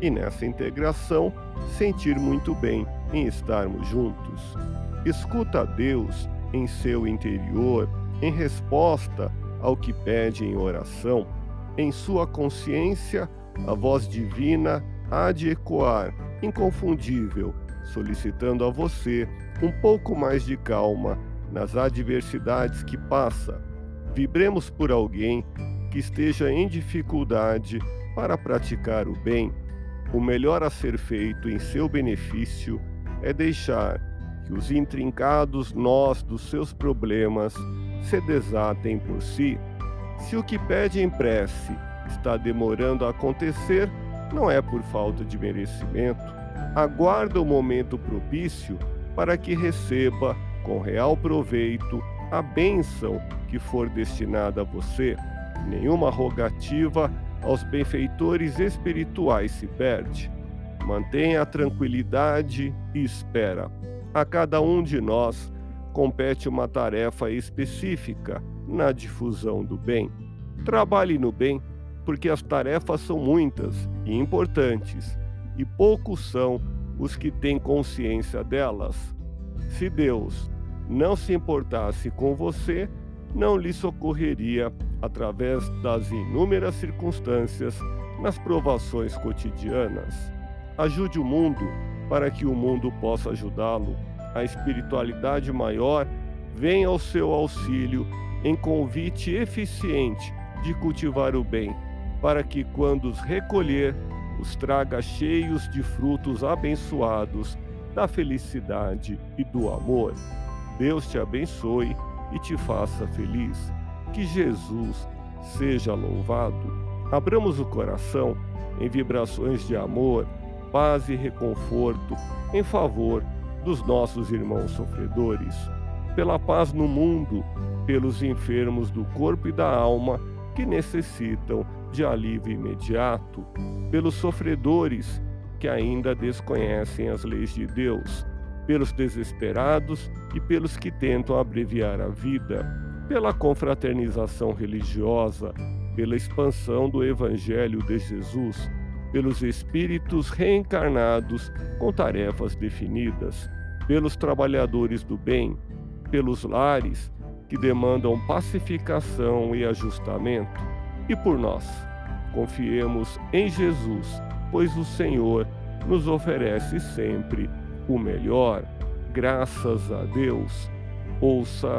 e nessa integração sentir muito bem em estarmos juntos. Escuta a Deus em seu interior em resposta ao que pede em oração, em sua consciência, a voz divina há de ecoar, inconfundível, solicitando a você um pouco mais de calma nas adversidades que passa. Vibremos por alguém que esteja em dificuldade para praticar o bem. O melhor a ser feito em seu benefício é deixar que os intrincados nós dos seus problemas se desatem por si. Se o que pede em prece está demorando a acontecer, não é por falta de merecimento. Aguarda o momento propício para que receba, com real proveito, a bênção que for destinada a você. Nenhuma rogativa aos benfeitores espirituais se perde. Mantenha a tranquilidade e espera. A cada um de nós compete uma tarefa específica na difusão do bem. Trabalhe no bem, porque as tarefas são muitas e importantes, e poucos são os que têm consciência delas. Se Deus não se importasse com você, não lhe socorreria através das inúmeras circunstâncias nas provações cotidianas. Ajude o mundo para que o mundo possa ajudá-lo a espiritualidade maior vem ao seu auxílio em convite eficiente de cultivar o bem, para que, quando os recolher, os traga cheios de frutos abençoados da felicidade e do amor. Deus te abençoe e te faça feliz. Que Jesus seja louvado. Abramos o coração em vibrações de amor, paz e reconforto em favor dos nossos irmãos sofredores, pela paz no mundo, pelos enfermos do corpo e da alma que necessitam de alívio imediato, pelos sofredores que ainda desconhecem as leis de Deus, pelos desesperados e pelos que tentam abreviar a vida, pela confraternização religiosa, pela expansão do Evangelho de Jesus, pelos espíritos reencarnados com tarefas definidas, pelos trabalhadores do bem, pelos lares que demandam pacificação e ajustamento, e por nós. Confiemos em Jesus, pois o Senhor nos oferece sempre o melhor. Graças a Deus. Ouça